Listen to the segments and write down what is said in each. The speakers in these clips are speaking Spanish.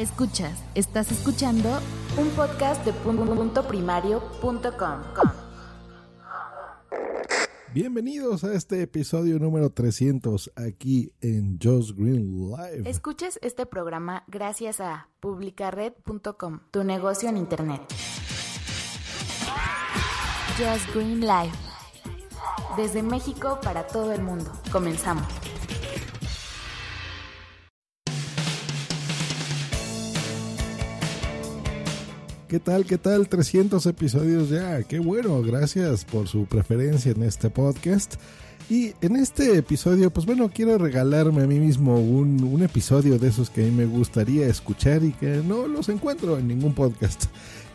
Escuchas, estás escuchando un podcast de punto primario.com. Bienvenidos a este episodio número 300 aquí en Just Green Live. Escuchas este programa gracias a publicared.com, tu negocio en internet. Just Green Live. Desde México para todo el mundo. Comenzamos. ¿Qué tal? ¿Qué tal? 300 episodios ya. Qué bueno. Gracias por su preferencia en este podcast. Y en este episodio, pues bueno, quiero regalarme a mí mismo un, un, episodio de esos que a mí me gustaría escuchar y que no los encuentro en ningún podcast.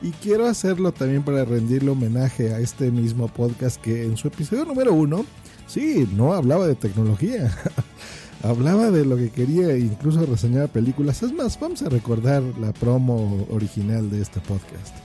Y quiero hacerlo también para rendirle homenaje a este mismo podcast que en su episodio número uno, sí, no hablaba de tecnología. hablaba de lo que quería, incluso reseñar películas. Es más, vamos a recordar la promo original de este podcast.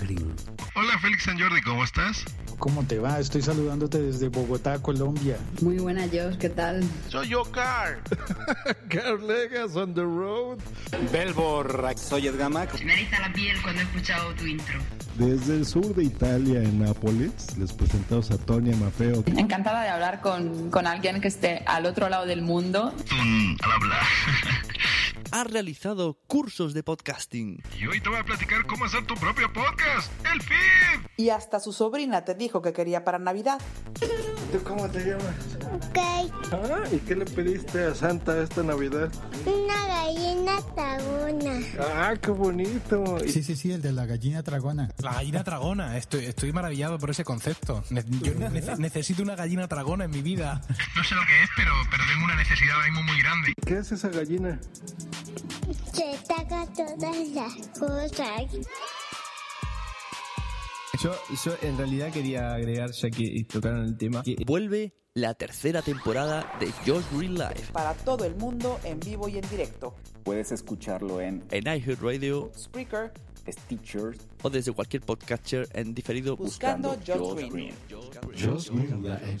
Green. Hola Félix San Jordi, ¿cómo estás? ¿Cómo te va? Estoy saludándote desde Bogotá, Colombia. Muy buena Josh, ¿qué tal? Soy yo, Car. Car Legas on the road. Belbor, soy Edgamac. Se me eriza la piel cuando he escuchado tu intro. Desde el sur de Italia, en Nápoles, les presentamos a Tonia Mafeo. Encantada de hablar con, con alguien que esté al otro lado del mundo. Mm, al hablar. Ha realizado cursos de podcasting. Y hoy te voy a platicar cómo hacer tu propio podcast, el feed. Y hasta su sobrina te dijo que quería para Navidad. ¿Tú cómo te llamas? Ok. Ah, ¿y qué le pediste a Santa esta Navidad? Una gallina tragona. Ah, qué bonito. Sí, sí, sí, el de la gallina tragona. La gallina tragona, estoy, estoy maravillado por ese concepto. Ne yo ne necesito una gallina tragona en mi vida. No sé lo que es, pero, pero tengo una necesidad ahora mismo muy grande. ¿Qué es esa gallina? Se taca todas las cosas. Yo, yo en realidad quería agregar, ya que tocaron el tema, que Vuelve la tercera temporada de Josh Green Life. Para todo el mundo, en vivo y en directo. Puedes escucharlo en, en iHeartRadio, Spreaker, Stitcher o desde cualquier podcatcher en diferido buscando, buscando Josh Green. Green. Josh Green Live.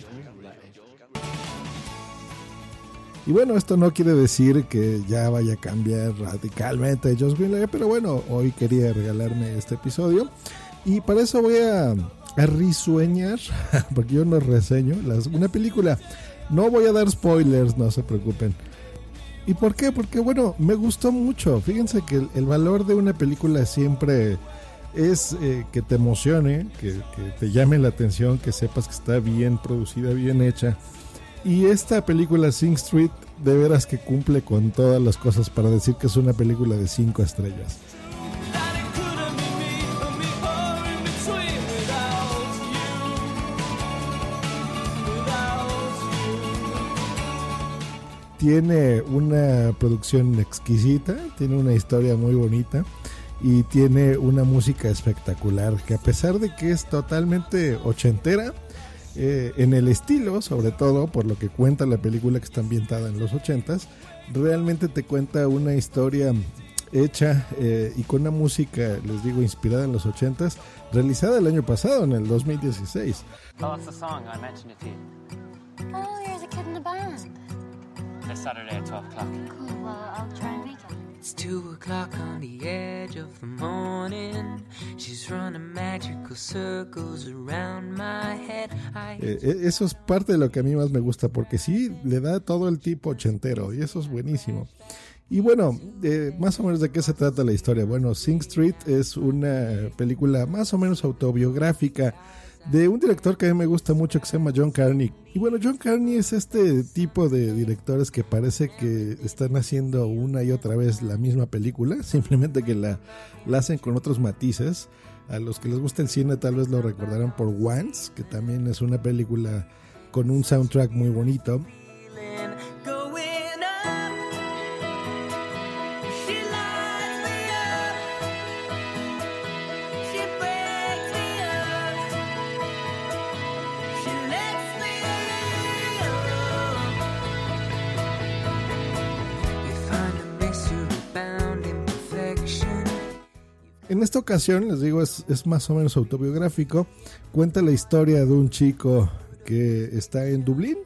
Y bueno, esto no quiere decir que ya vaya a cambiar radicalmente Josh Green Live, pero bueno, hoy quería regalarme este episodio. Y para eso voy a, risueñar, porque yo no reseño las, una película. No voy a dar spoilers, no se preocupen. ¿Y por qué? Porque bueno, me gustó mucho. Fíjense que el, valor de una película siempre es eh, que te emocione, que, que, te llame la atención, que sepas que está bien producida, bien hecha. Y esta película Sing Street de veras que cumple con todas las cosas para decir que es una película de cinco estrellas. Tiene una producción exquisita, tiene una historia muy bonita y tiene una música espectacular que a pesar de que es totalmente ochentera, eh, en el estilo, sobre todo por lo que cuenta la película que está ambientada en los ochentas, realmente te cuenta una historia hecha eh, y con una música, les digo, inspirada en los ochentas, realizada el año pasado, en el 2016. Oh, it's the song. I mentioned it to you. Oh, there's a kid in the band. This Saturday at 12 o'clock. Cool, well, I'll try and make it. It's two o'clock on the edge of the morning. She's running magical circles around my head. I... Eh, eso es parte de lo que a mí más me gusta, porque sí le da todo el tipo ochentero, y eso es buenísimo. Y bueno, eh, más o menos de qué se trata la historia. Bueno, Sing Street es una película más o menos autobiográfica de un director que a mí me gusta mucho que se llama John Carney. Y bueno, John Carney es este tipo de directores que parece que están haciendo una y otra vez la misma película, simplemente que la, la hacen con otros matices. A los que les gusta el cine tal vez lo recordarán por Once, que también es una película con un soundtrack muy bonito. En esta ocasión, les digo, es, más o menos autobiográfico. Cuenta la historia de un chico que está en Dublín,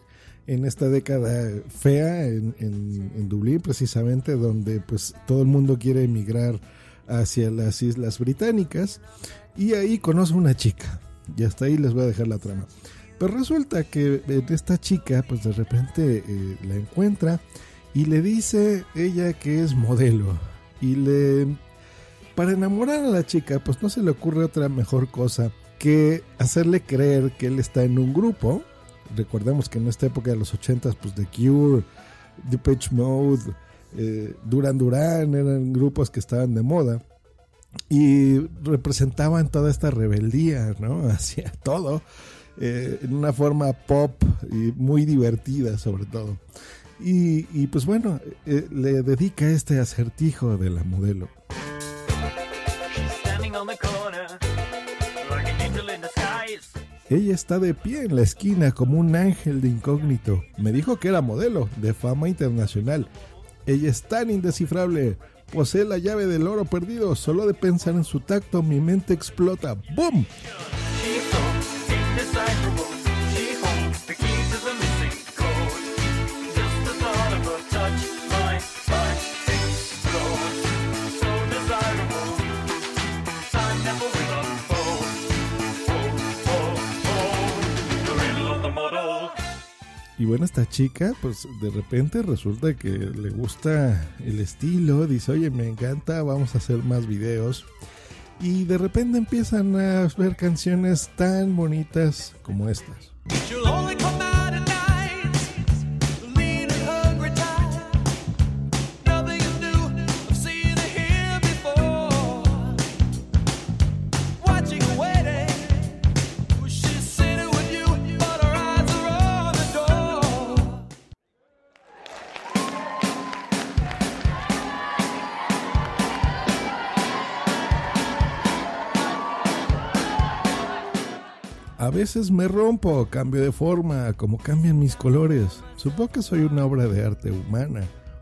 en esta década fea en, en, en, Dublín, precisamente, donde pues todo el mundo quiere emigrar hacia las Islas Británicas. Y ahí conoce una chica. Y hasta ahí les voy a dejar la trama. Pero resulta que esta chica, pues de repente eh, la encuentra y le dice ella que es modelo. Y le para enamorar a la chica, pues no se le ocurre otra mejor cosa que hacerle creer que él está en un grupo. Recordemos que en esta época de los 80 pues The Cure, Depeche Mode, eh, Duran Duran eran grupos que estaban de moda y representaban toda esta rebeldía, ¿no? Hacia todo, eh, en una forma pop y muy divertida sobre todo. Y, y pues bueno, eh, le dedica este acertijo de la modelo. Ella está de pie en la esquina como un ángel de incógnito. Me dijo que era modelo de fama internacional. Ella es tan indescifrable. Posee la llave del oro perdido. Solo de pensar en su tacto mi mente explota. ¡Boom! Bueno, esta chica, pues de repente resulta que le gusta el estilo, dice, oye, me encanta, vamos a hacer más videos. Y de repente empiezan a ver canciones tan bonitas como estas. A veces me rompo, cambio de forma, como cambian mis colores. Supongo que soy una obra de arte humana,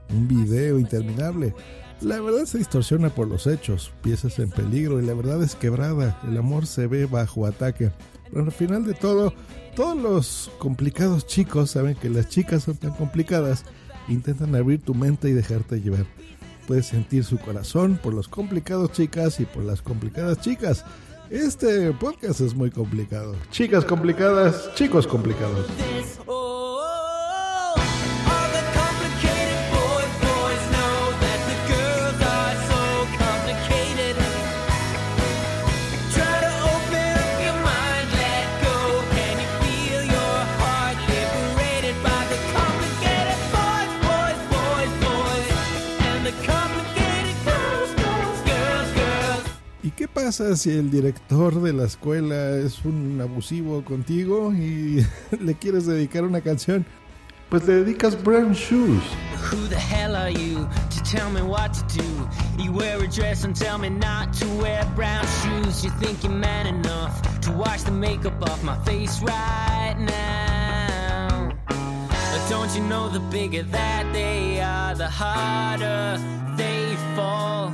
un video interminable. La verdad se distorsiona por los hechos, piezas en peligro y la verdad es quebrada. El amor se ve bajo ataque. Pero al final de todo, todos los complicados chicos saben que las chicas son tan complicadas. Intentan abrir tu mente y dejarte llevar. Puedes sentir su corazón por los complicados chicas y por las complicadas chicas. Este podcast es muy complicado. Chicas complicadas, chicos complicados. Pasa si el director de la escuela es un abusivo contigo y le quieres dedicar una canción? Pues le dedicas brown shoes. Who the hell are you to tell me what to do? You wear a dress and tell me not to wear brown shoes. You think you're man enough to wash the makeup off my face right now. But don't you know the bigger that they are, the harder they fall.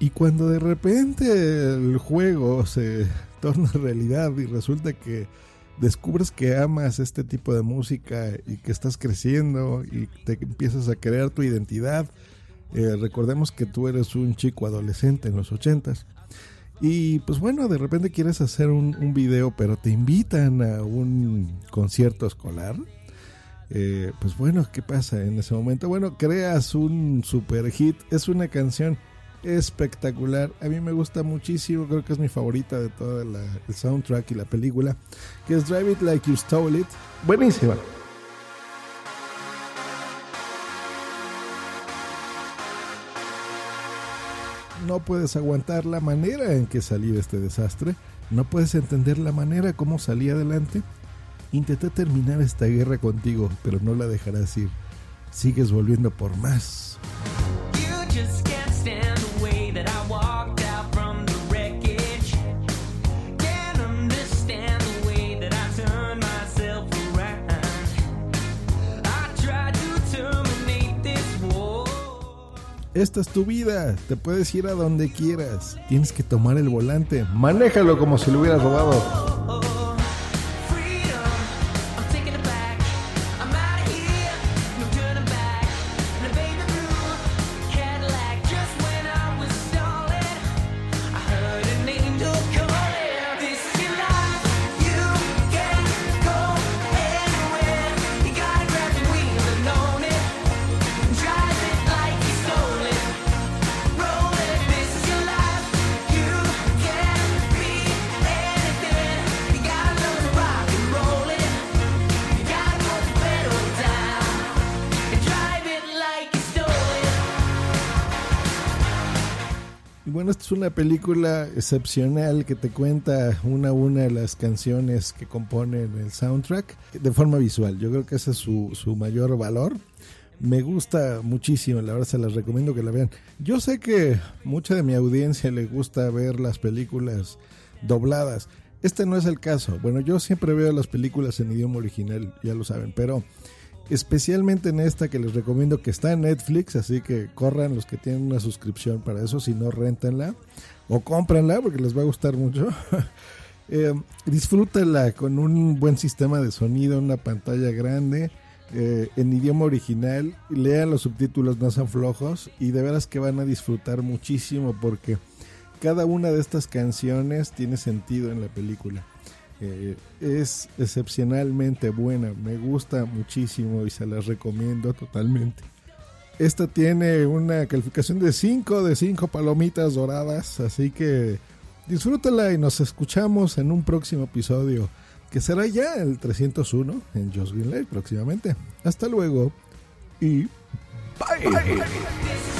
Y cuando de repente el juego se torna realidad y resulta que descubres que amas este tipo de música y que estás creciendo y te empiezas a crear tu identidad. Eh, recordemos que tú eres un chico adolescente en los ochentas. Y pues bueno, de repente quieres hacer un, video, pero te invitan a un concierto escolar. Eh, pues bueno, ¿qué pasa en ese momento? Bueno, creas un super hit. Es una canción espectacular. A mí me gusta muchísimo, creo que es mi favorita de todo el soundtrack y la película, que es Drive It Like You Stole It. Buenísima. No puedes aguantar la manera en que salí de este desastre, no puedes entender la manera como salí adelante. Intenté terminar esta guerra contigo, pero no la dejarás ir. Sigues volviendo por más. Esta es tu vida, te puedes ir a donde quieras, tienes que tomar el volante, manéjalo como si lo hubieras robado. Una película excepcional que te cuenta una a una de las canciones que componen el soundtrack de forma visual. Yo creo que ese es su, su mayor valor. Me gusta muchísimo, la verdad se las recomiendo que la vean. Yo sé que mucha de mi audiencia le gusta ver las películas dobladas. Este no es el caso. Bueno, yo siempre veo las películas en idioma original, ya lo saben, pero especialmente en esta que les recomiendo que está en Netflix, así que corran los que tienen una suscripción para eso, si no rentenla o cómprenla porque les va a gustar mucho. eh, disfrútenla con un buen sistema de sonido, una pantalla grande. Eh, en idioma original, lean los subtítulos, no son flojos y de veras que van a disfrutar muchísimo porque cada una de estas canciones tiene sentido en la película. Eh, es excepcionalmente buena, me gusta muchísimo y se las recomiendo totalmente. Esta tiene una calificación de 5 de 5 palomitas doradas, así que disfrútala y nos escuchamos en un próximo episodio, que será ya el 301 en Just Green próximamente. Hasta luego y bye. bye.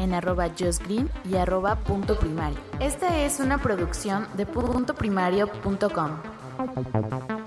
en arroba justgreen y arroba punto primario. Esta es una producción de puntoprimario.com.